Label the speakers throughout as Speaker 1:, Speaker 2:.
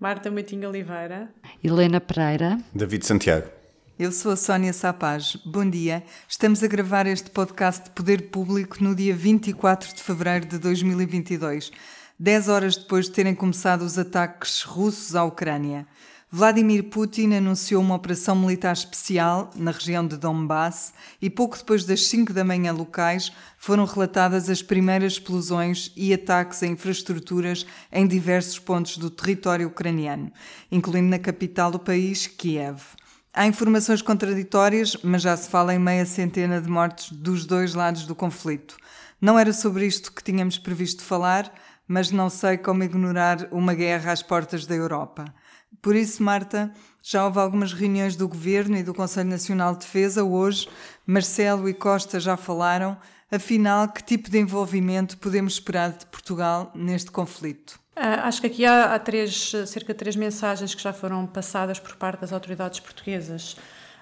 Speaker 1: Marta Meitinho Oliveira.
Speaker 2: Helena Pereira.
Speaker 3: David Santiago.
Speaker 4: Eu sou a Sónia Sapaz. Bom dia. Estamos a gravar este podcast de Poder Público no dia 24 de fevereiro de 2022, dez horas depois de terem começado os ataques russos à Ucrânia. Vladimir Putin anunciou uma operação militar especial na região de Donbass e pouco depois das 5 da manhã locais foram relatadas as primeiras explosões e ataques a infraestruturas em diversos pontos do território ucraniano, incluindo na capital do país, Kiev. Há informações contraditórias, mas já se fala em meia centena de mortes dos dois lados do conflito. Não era sobre isto que tínhamos previsto falar, mas não sei como ignorar uma guerra às portas da Europa. Por isso, Marta, já houve algumas reuniões do Governo e do Conselho Nacional de Defesa hoje. Marcelo e Costa já falaram. Afinal, que tipo de envolvimento podemos esperar de Portugal neste conflito?
Speaker 1: Uh, acho que aqui há, há, três, cerca de três mensagens que já foram passadas por parte das autoridades portuguesas.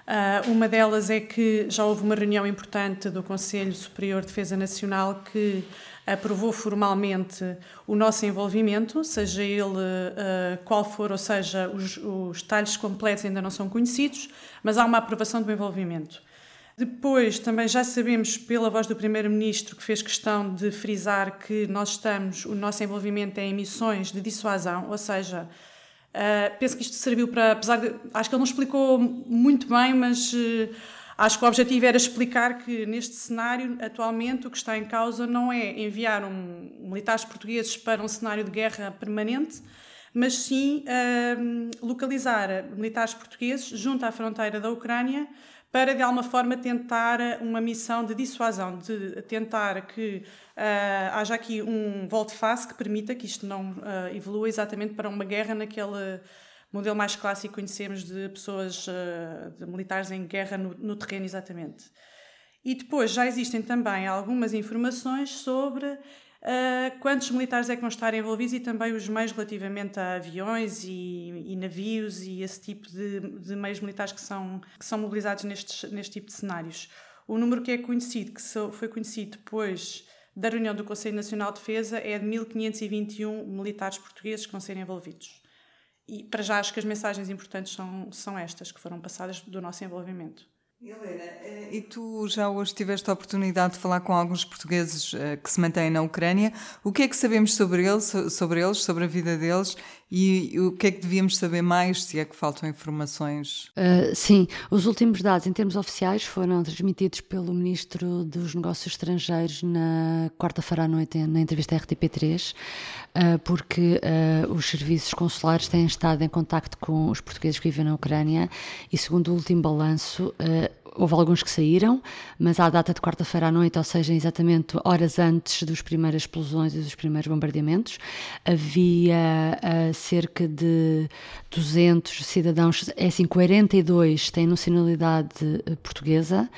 Speaker 1: Uh, uma delas é que já houve uma reunião importante do Conselho Superior de Defesa Nacional que aprovou formalmente o nosso envolvimento, seja ele uh, qual for, ou seja, os, os detalhes completos ainda não são conhecidos, mas há uma aprovação do envolvimento. Depois, também já sabemos pela voz do Primeiro-Ministro que fez questão de frisar que nós estamos, o nosso envolvimento é em missões de dissuasão, ou seja, uh, penso que isto serviu para, apesar de, acho que ele não explicou muito bem, mas uh, acho que o objetivo era explicar que neste cenário, atualmente, o que está em causa não é enviar um, militares portugueses para um cenário de guerra permanente, mas sim uh, localizar militares portugueses junto à fronteira da Ucrânia para de alguma forma tentar uma missão de dissuasão, de tentar que uh, haja aqui um volte-face que permita que isto não uh, evolua exatamente para uma guerra naquele modelo mais clássico que conhecemos de pessoas, uh, de militares em guerra no, no terreno exatamente. E depois já existem também algumas informações sobre Uh, quantos militares é que vão estar envolvidos e também os meios relativamente a aviões e, e navios e esse tipo de, de, meios militares que são, que são mobilizados nestes, neste tipo de cenários. O número que é conhecido, que foi conhecido depois da reunião do Conselho Nacional de Defesa, é de 1.521 militares portugueses que vão ser envolvidos. E para já acho que as mensagens importantes são, são estas, que foram passadas do nosso envolvimento.
Speaker 4: Helena, eh, e tu já hoje tiveste a oportunidade de falar com alguns portugueses eh, que se mantêm na Ucrânia. O que é que sabemos sobre eles, sobre eles, sobre a vida deles e o que é que devíamos saber mais, se é que faltam informações?
Speaker 2: Uh, sim, os últimos dados em termos oficiais foram transmitidos pelo Ministro dos Negócios Estrangeiros na quarta-feira à noite na entrevista RTP3, uh, porque uh, os serviços consulares têm estado em contacto com os portugueses que vivem na Ucrânia e segundo o último balanço houve alguns que saíram, mas à data de quarta-feira à noite, ou seja, exatamente horas antes das primeiras explosões e dos primeiros bombardeamentos, havia uh, cerca de 200 cidadãos, é assim, 42 têm nacionalidade eh, portuguesa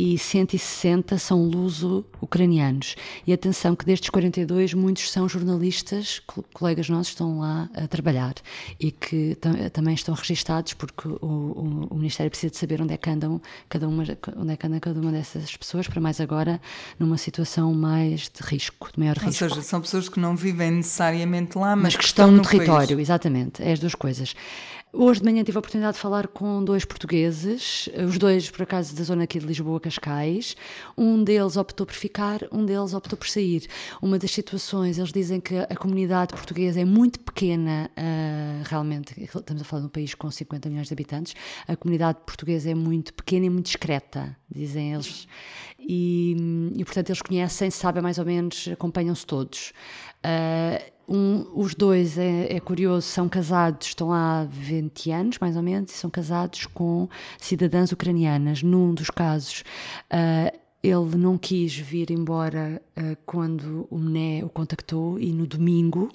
Speaker 2: e 160 são luso-ucranianos. E atenção que destes 42, muitos são jornalistas, colegas nossos estão lá a trabalhar e que também estão registados porque o, o, o, Ministério precisa de saber onde é que andam cada uma, onde é que anda cada uma dessas pessoas, para mais agora numa situação mais de risco, de maior risco.
Speaker 4: Ou seja, são pessoas que não vivem necessariamente lá, mas,
Speaker 2: mas
Speaker 4: que
Speaker 2: estão,
Speaker 4: estão
Speaker 2: no,
Speaker 4: no
Speaker 2: território,
Speaker 4: país.
Speaker 2: exatamente, é as duas coisas. Hoje de manhã tive a oportunidade de falar com dois portugueses, os dois, por acaso, da zona aqui de Lisboa, Cascais. Um deles optou por ficar, um deles optou por sair. Uma das situações, eles dizem que a comunidade portuguesa é muito pequena, uh, realmente, estamos a falar de um país com 50 milhões de habitantes, a comunidade portuguesa é muito pequena e muito discreta, dizem eles. E, e portanto, eles conhecem, sabem mais ou menos, acompanham-se todos. Uh, um, os dois, é, é, curioso, são casados, estão há 20 anos, mais ou menos, e são casados com cidadãs ucranianas. Num dos casos, uh, ele não quis vir embora uh, quando o Né o contactou e no domingo,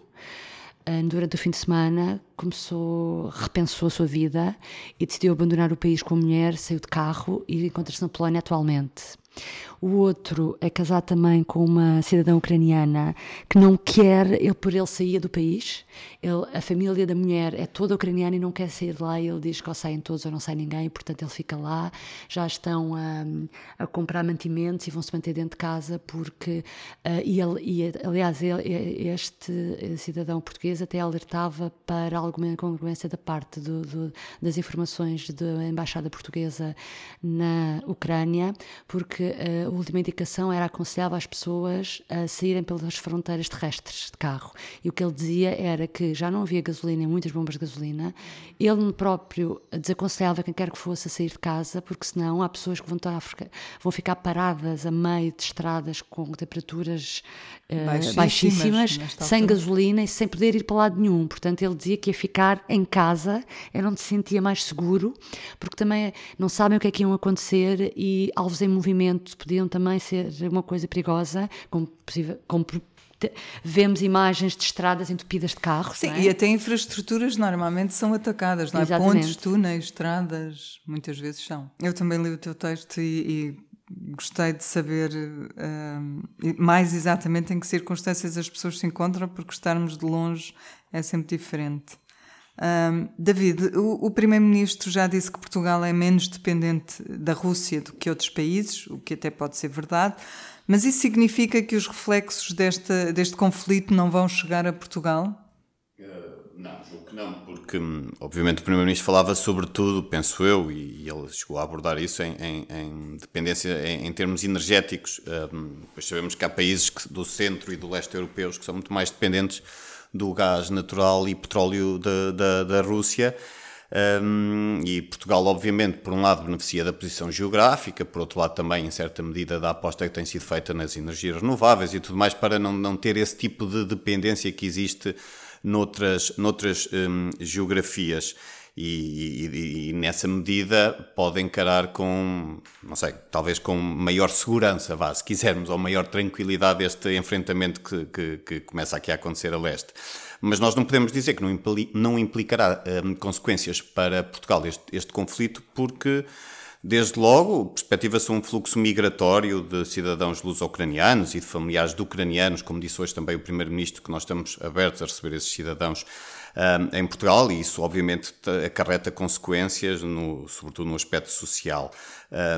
Speaker 2: uh, durante o fim de semana, começou, repensou a sua vida e decidiu abandonar o país com a mulher, saiu de carro e encontra-se na Polónia atualmente. O outro é casado também com uma cidadã ucraniana que não quer, ele por ele saía do país. Ele, a família da mulher é toda ucraniana e não quer sair de lá. Ele diz que ou saem todos ou não sai ninguém, portanto ele fica lá. Já estão a, a comprar mantimentos e vão se manter dentro de casa porque. Uh, e, ele, e aliás, ele, este cidadão português até alertava para alguma incongruência da parte do, do, das informações da Embaixada Portuguesa na Ucrânia, porque a última indicação era aconselhava as pessoas a saírem pelas fronteiras terrestres de carro. E o que ele dizia era que já não havia gasolina em muitas bombas de gasolina, ele próprio desaconselhava quem quer que fosse a sair de casa, porque senão há pessoas que vão, estar, vão ficar paradas a meio de estradas com temperaturas uh, baixíssimas, baixíssimas sem gasolina e sem poder ir para lado nenhum. Portanto, ele dizia que ficar em casa, era onde se sentia mais seguro, porque também não sabem o que é que iam acontecer e alvos em movimento podiam também ser uma coisa perigosa, como, como vemos imagens de estradas entupidas de carros.
Speaker 4: Sim,
Speaker 2: é?
Speaker 4: e até infraestruturas normalmente são atacadas, não é? Pontes, túneis, estradas, muitas vezes são. Eu também li o teu texto e, e gostei de saber uh, mais exatamente em que circunstâncias as pessoas se encontram, porque estarmos de longe é sempre diferente. Um, David, o, o Primeiro-Ministro já disse que Portugal é menos dependente da Rússia do que outros países, o que até pode ser verdade, mas isso significa que os reflexos desta, deste conflito não vão chegar a Portugal?
Speaker 3: Não, julgo que não, porque hum, obviamente o Primeiro-Ministro falava sobretudo, penso eu, e ele chegou a abordar isso em, em, em dependência em, em, termos energéticos. Um, pois sabemos que há países que, do centro e do leste europeus que são muito mais dependentes do gás natural e petróleo da, da, da Rússia. Um, e Portugal, obviamente, por um lado beneficia da posição geográfica, por outro lado também, em certa medida, da aposta que tem sido feita nas energias renováveis e tudo mais, para não, não ter esse tipo de dependência que existe noutras, noutras um, geografias. E, e, e, nessa medida pode encarar com, não sei, talvez com maior segurança, vá, se quisermos, ou maior tranquilidade este enfrentamento que, que, que começa aqui a acontecer a leste. Mas nós não podemos dizer que não, impli, não implicará um, consequências para Portugal este, este conflito, porque Desde logo, perspectiva-se um fluxo migratório de cidadãos luso-ucranianos e de familiares de ucranianos, como disse hoje também o Primeiro-Ministro, que nós estamos abertos a receber esses cidadãos em Portugal, e isso obviamente acarreta consequências, no, sobretudo no aspecto social.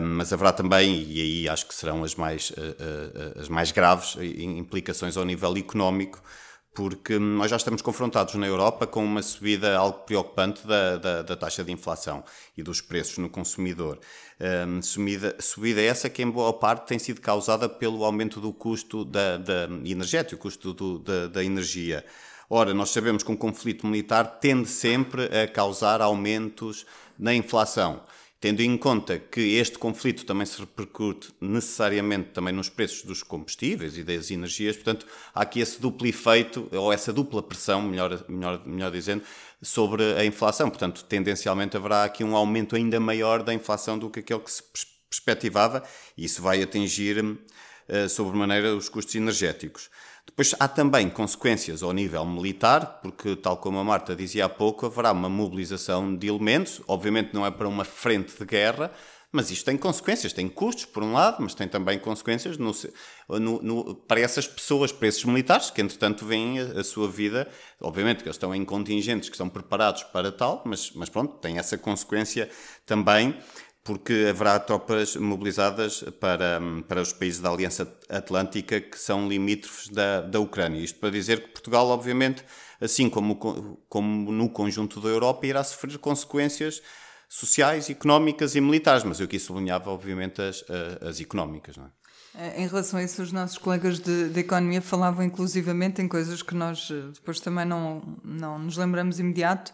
Speaker 3: Mas haverá também, e aí acho que serão as mais, uh, uh, as mais graves, implicações ao nível económico, porque nós já estamos confrontados na Europa com uma subida algo preocupante da, da, da taxa de inflação e dos preços no consumidor. Um, subida, subida essa que, em boa parte, tem sido causada pelo aumento do custo da, da energético, o custo do, da, da energia. Ora, nós sabemos que um conflito militar tende sempre a causar aumentos na inflação. Tendo em conta que este conflito também se repercute necessariamente também nos preços dos combustíveis e das energias, portanto, há aqui esse duplo efeito, ou essa dupla pressão, melhor, melhor, melhor dizendo, sobre a inflação. Portanto, tendencialmente haverá aqui um aumento ainda maior da inflação do que aquele que se perspectivava, e isso vai atingir uh, sobremaneira os custos energéticos. Depois há também consequências ao nível militar, porque, tal como a Marta dizia há pouco, haverá uma mobilização de elementos. Obviamente não é para uma frente de guerra, mas isto tem consequências, tem custos, por um lado, mas tem também consequências no, no, no, para essas pessoas, para esses militares, que entretanto veem a, a, sua vida. Obviamente que eles estão em contingentes que estão preparados para tal, mas, mas pronto, tem essa consequência também porque haverá tropas mobilizadas para, para os países da Aliança Atlântica que são limítrofes da, da Ucrânia. Isto para dizer que Portugal, obviamente, assim como, como no conjunto da Europa, irá sofrer consequências sociais, económicas e militares, mas eu aqui sublinhava, obviamente, as, as económicas. Não é?
Speaker 4: Eh, em relação a isso, os nossos colegas de, de, economia falavam inclusivamente em coisas que nós eh, depois também não, não nos lembramos imediato,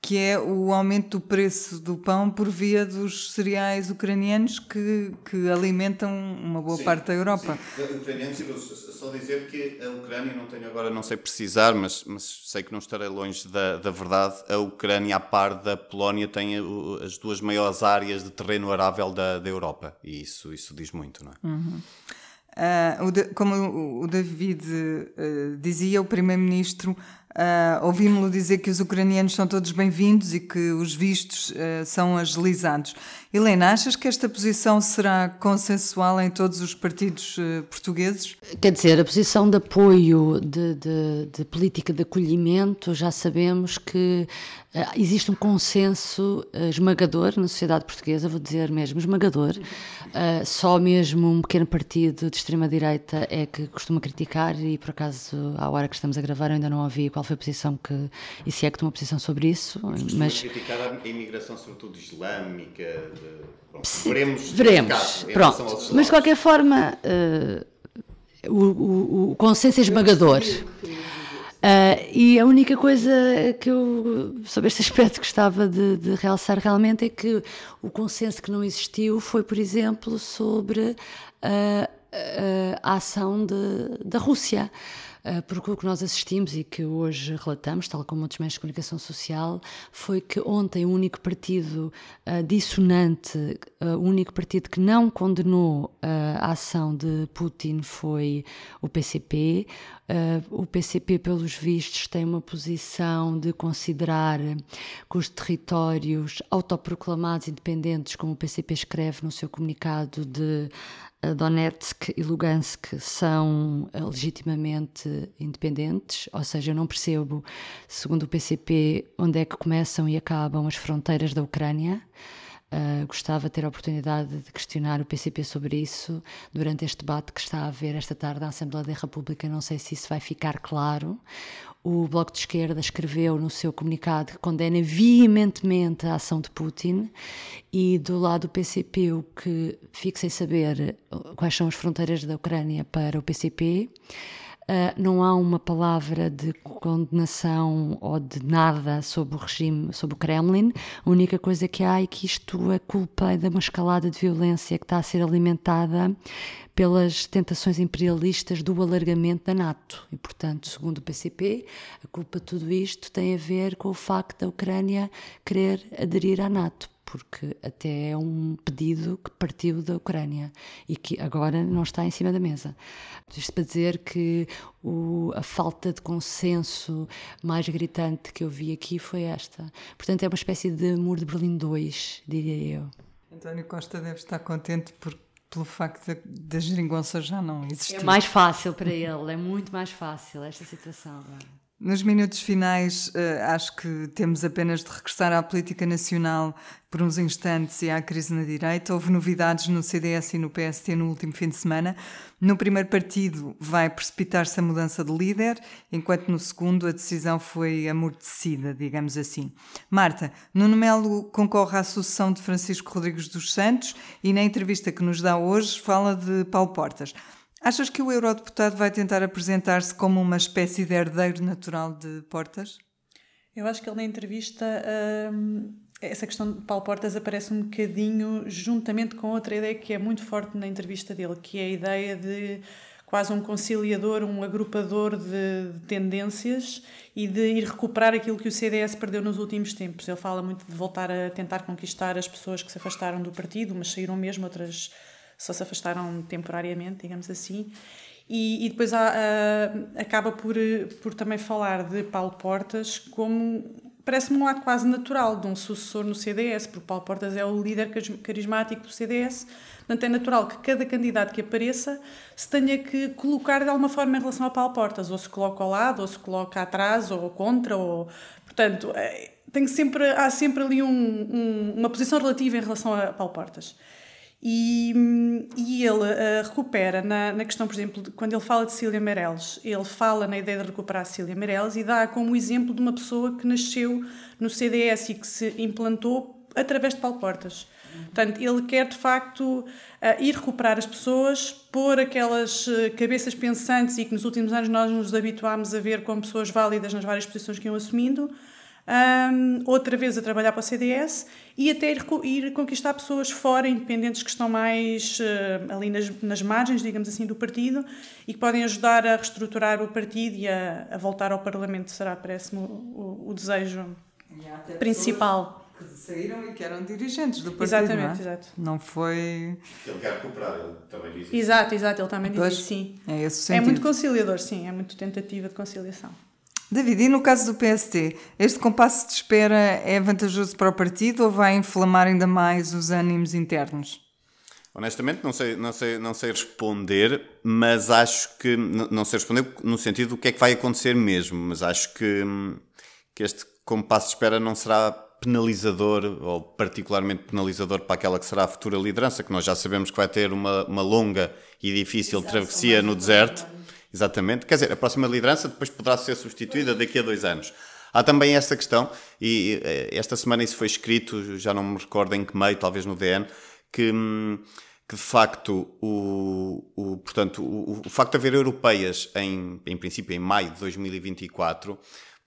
Speaker 4: que é o aumento do preço do pão por via dos cereais ucranianos que, que alimentam uma boa sim, parte da Europa.
Speaker 3: Sim. Ucranianos, só dizer que a Ucrânia, não tenho agora, não sei precisar, mas, mas sei que não estarei longe da, da verdade, a Ucrânia, a par da Polónia, tem as duas maiores áreas de terreno arável da, da Europa. E isso, isso diz muito, não é?
Speaker 4: Uhum. Uh, como o David uh, dizia, o Primeiro-Ministro Uh, Ouvimos-lo dizer que os ucranianos são todos bem-vindos e que os vistos uh, são agilizados. Helena, achas que esta posição será consensual em todos os partidos uh, portugueses?
Speaker 2: Quer dizer, a posição de apoio de, de, de política de acolhimento, já sabemos que uh, existe um consenso uh, esmagador na sociedade portuguesa, vou dizer mesmo esmagador. só mesmo um pequeno partido de extrema-direita é que costuma criticar, e por acaso, à hora que estamos a gravar, eu ainda não ouvi qual foi a posição que. E se é que tomou posição sobre isso. Mas.
Speaker 3: criticar a imigração, sobretudo islâmica. De, bom, veremos.
Speaker 2: Veremos. Caso, Pronto. Mas de qualquer forma. Uh, o, o, o consenso é esmagador. Uh, e a única coisa que eu, sobre este aspecto, gostava de, de, realçar realmente é que o consenso que não existiu foi, por exemplo, sobre uh, a ação de, da Rússia. Ah, porque o que nós assistimos e que hoje relatamos, tal como outros meios de comunicação social, foi que ontem o único partido uh, dissonante, uh, o único partido que não condenou a ação de Putin foi o PCP. o PCP, pelos vistos, tem uma posição de considerar que os territórios autoproclamados independentes, como o PCP escreve no seu comunicado de Donetsk e Lugansk são eh, legitimamente independentes, ou seja, eu não percebo, segundo o PCP, onde é que começam e acabam as fronteiras da Ucrânia. Uh, gostava de ter a oportunidade de questionar o PCP sobre isso durante este debate que está a haver esta tarde na Assembleia da República. Não sei se isso vai ficar claro. O Bloco de Esquerda escreveu no seu comunicado que condena veementemente a ação de Putin e do lado do PCP o que fico sem saber quais são as fronteiras da Ucrânia para o PCP. Uh, não há uma palavra de condenação ou de nada sobre o regime, sobre o Kremlin. A única coisa que há é que isto é culpa de uma escalada de violência que está a ser alimentada pelas tentações imperialistas do alargamento da NATO. E, portanto, segundo o PCP, a culpa de tudo isto tem a ver com o facto da Ucrânia querer aderir à NATO porque até é um pedido que partiu da Ucrânia e que agora não está em cima da mesa. Isto para dizer que o, a falta de consenso mais gritante que eu vi aqui foi esta. Portanto, é uma espécie de muro de Berlim 2, diria eu.
Speaker 4: António Costa deve estar contente porque pelo facto da geringonça já não existir.
Speaker 2: É mais fácil para ele, é muito mais fácil esta situação agora.
Speaker 4: Nos minutos finais, eh, acho que temos apenas de regressar à política nacional por uns instantes e à crise na direita. Houve novidades no CDS e no PST no último fim de semana. No primeiro partido vai precipitar-se a mudança de líder, enquanto no segundo a decisão foi amortecida, digamos assim. Marta, Nuno Melo concorre à sucessão de Francisco Rodrigues dos Santos e na entrevista que nos dá hoje fala de Paulo Portas. Achas que o eurodeputado vai tentar apresentar-se como uma espécie de herdeiro natural de Portas?
Speaker 1: Eu acho que ele na entrevista, hum, essa questão de Paulo Portas aparece um bocadinho juntamente com outra ideia que é muito forte na entrevista dele, que é a ideia de quase um conciliador, um agrupador de, de, tendências e de ir recuperar aquilo que o CDS perdeu nos últimos tempos. Ele fala muito de voltar a tentar conquistar as pessoas que se afastaram do partido, mas saíram mesmo, outras só se afastaram temporariamente, digamos assim. E, e depois há, uh, acaba por, por também falar de Paulo Portas como parece-me um ato quase natural de um sucessor no CDS, porque Paulo Portas é o líder carismático do CDS. Portanto, é natural que cada candidato que apareça se tenha que colocar de alguma forma em relação a Paulo Portas, ou se coloca ao lado, ou se coloca atrás, ou contra, ou... Portanto, é, tem sempre, há sempre ali um, um, uma posição relativa em relação a Paulo Portas. E, e ele uh, recupera na, na questão, por exemplo, de, quando ele fala de Cília Meirelles, ele fala na ideia de recuperar Cília Meirelles e dá como exemplo de uma pessoa que nasceu no CDS e que se implantou através de Paulo Portas. Portanto, ele quer de facto uh, ir recuperar as pessoas, pôr aquelas uh, cabeças pensantes e que nos últimos anos nós nos habituámos a ver como pessoas válidas nas várias posições que iam assumindo, um, outra vez a trabalhar para o CDS e até ir, ir conquistar pessoas fora, independentes, que estão mais uh, ali nas, nas margens, digamos assim, do partido e que podem ajudar a reestruturar o partido e a, a voltar ao Parlamento. Será, parece-me, o, o, desejo principal
Speaker 4: que saíram e que eram dirigentes do partido.
Speaker 1: Exatamente,
Speaker 4: não
Speaker 1: é? exato.
Speaker 4: Não foi.
Speaker 3: Ele quer recuperar, ele também diz isso.
Speaker 1: Exato, exato, ele também diz isso, sim.
Speaker 4: É, esse
Speaker 1: é muito conciliador, sim, é muito tentativa de conciliação.
Speaker 4: David, e no caso do PST, este compasso de espera é vantajoso para o partido ou vai inflamar ainda mais os ânimos internos?
Speaker 3: Honestamente, não sei, não sei, não sei responder, mas acho que. Não sei responder no sentido do que é que vai acontecer mesmo, mas acho que, que este compasso de espera não será penalizador ou particularmente penalizador para aquela que será a futura liderança, que nós já sabemos que vai ter uma, uma longa e difícil Exato, travessia no deserto exatamente. Quer dizer, a próxima liderança depois poderá ser substituída daqui a dois anos. Há também essa questão, e esta semana isso foi escrito, já não me recordo em que meio, talvez no DN, que, hum, que de facto o, o, portanto, o, o facto de haver europeias em, em princípio em maio de 2024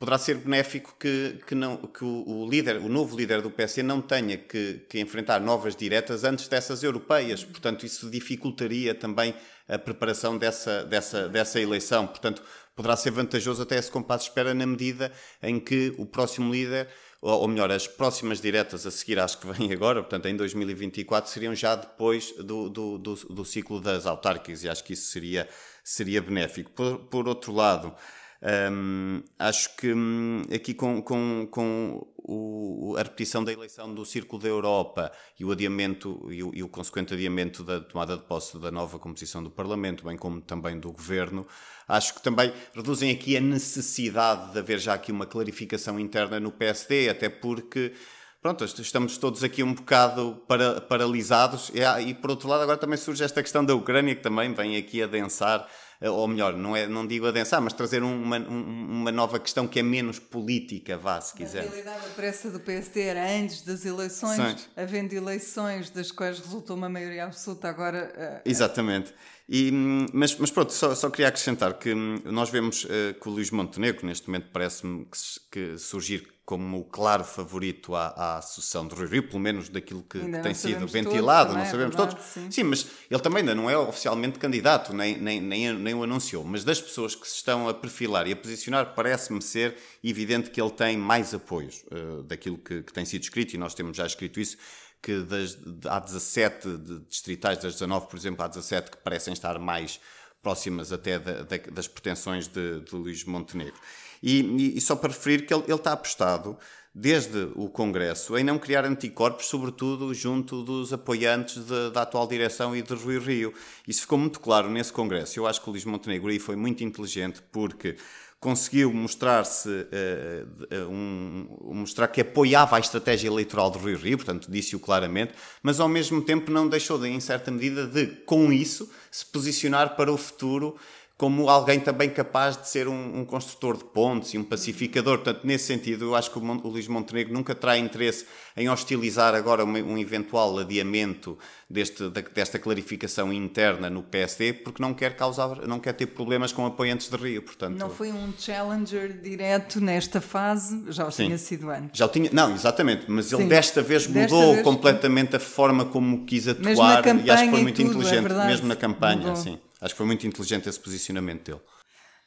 Speaker 3: poderá ser benéfico que, que, não, que o, o, líder, o novo líder do PC não tenha que, que, enfrentar novas diretas antes dessas europeias. Portanto, isso dificultaria também a preparação dessa, dessa, dessa eleição. Portanto, poderá ser vantajoso até esse compasso de espera na medida em que o próximo líder, ou, ou melhor, as próximas diretas a seguir às que vêm agora, portanto, em 2024, seriam já depois do, do, do, do ciclo das autárquicas e acho que isso seria, seria benéfico. Por, por outro lado, um, acho que um, aqui com, com, com o, a repetição da eleição do Círculo da Europa e o adiamento e o, e o, consequente adiamento da tomada de posse da nova composição do Parlamento, bem como também do Governo, acho que também reduzem aqui a necessidade de haver já aqui uma clarificação interna no PSD, até porque pronto, estamos todos aqui um bocado para, paralisados. E, e por outro lado agora também surge esta questão da Ucrânia que também vem aqui a densar ou melhor, não, é, não digo adensar, mas trazer uma, uma nova questão que é menos política, vá, se quiser.
Speaker 4: Na realidade, a pressa do PSD era antes das eleições, Sim. havendo eleições das quais resultou uma maioria absoluta, agora...
Speaker 3: Uh, Exatamente. E, mas, mas pronto, só, só queria acrescentar que hum, nós vemos uh, que o Luís Montenegro, neste momento, parece-me que, que, surgir como o claro favorito à, à sucessão de Rui Rio, pelo menos daquilo que, que tem sido ventilado, todos, não é sabemos verdade, todos. Sim. sim. mas ele também ainda não é oficialmente candidato, nem, nem, nem, nem o anunciou. Mas das pessoas que se estão a perfilar e a posicionar, parece-me ser evidente que ele tem mais apoios uh, daquilo que, que tem sido escrito, e nós temos já escrito isso que das, há 17 de distritais, das 19, por exemplo, há 17 que parecem estar mais próximas até da, da, das pretensões de, de Luís Montenegro. E, e, e, só para referir que ele, ele está apostado desde o Congresso em não criar anticorpos, sobretudo junto dos apoiantes de, da atual direção e de Rui Rio. Isso ficou muito claro nesse Congresso. Eu acho que o Luís Montenegro aí foi muito inteligente porque conseguiu mostrar-se uh, um, mostrar que apoiava a estratégia eleitoral de Rui Rio, portanto disse-o claramente, mas ao mesmo tempo não deixou de, em certa medida, de com isso se posicionar para o futuro como alguém também capaz de ser um, um, construtor de pontes e um pacificador. Portanto, nesse sentido, eu acho que o, o Luís Montenegro nunca terá interesse em hostilizar agora um, um eventual adiamento deste, desta clarificação interna no PSD, porque não quer causar, não quer ter problemas com apoiantes de Rio. Portanto,
Speaker 4: não foi um challenger direto nesta fase, já o tinha sido antes.
Speaker 3: Já o tinha, não, exatamente, mas ele desta vez desta mudou vez, completamente a forma como quis atuar e acho que foi muito tudo, é inteligente, é mesmo na campanha, mudou. sim. Acho que foi muito inteligente esse posicionamento dele.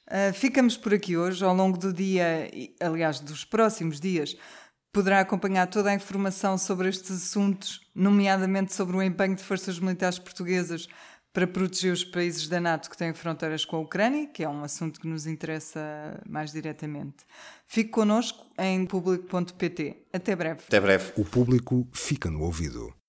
Speaker 4: Uh, ficamos por aqui hoje. Ao longo do dia, aliás, dos próximos dias, poderá acompanhar toda a informação sobre estes assuntos, nomeadamente sobre o empenho de forças militares portuguesas para proteger os países da NATO que têm fronteiras com a Ucrânia, que é um assunto que nos interessa mais diretamente. Fique connosco em público.pt. Até breve.
Speaker 3: Até breve.
Speaker 5: O público fica no ouvido.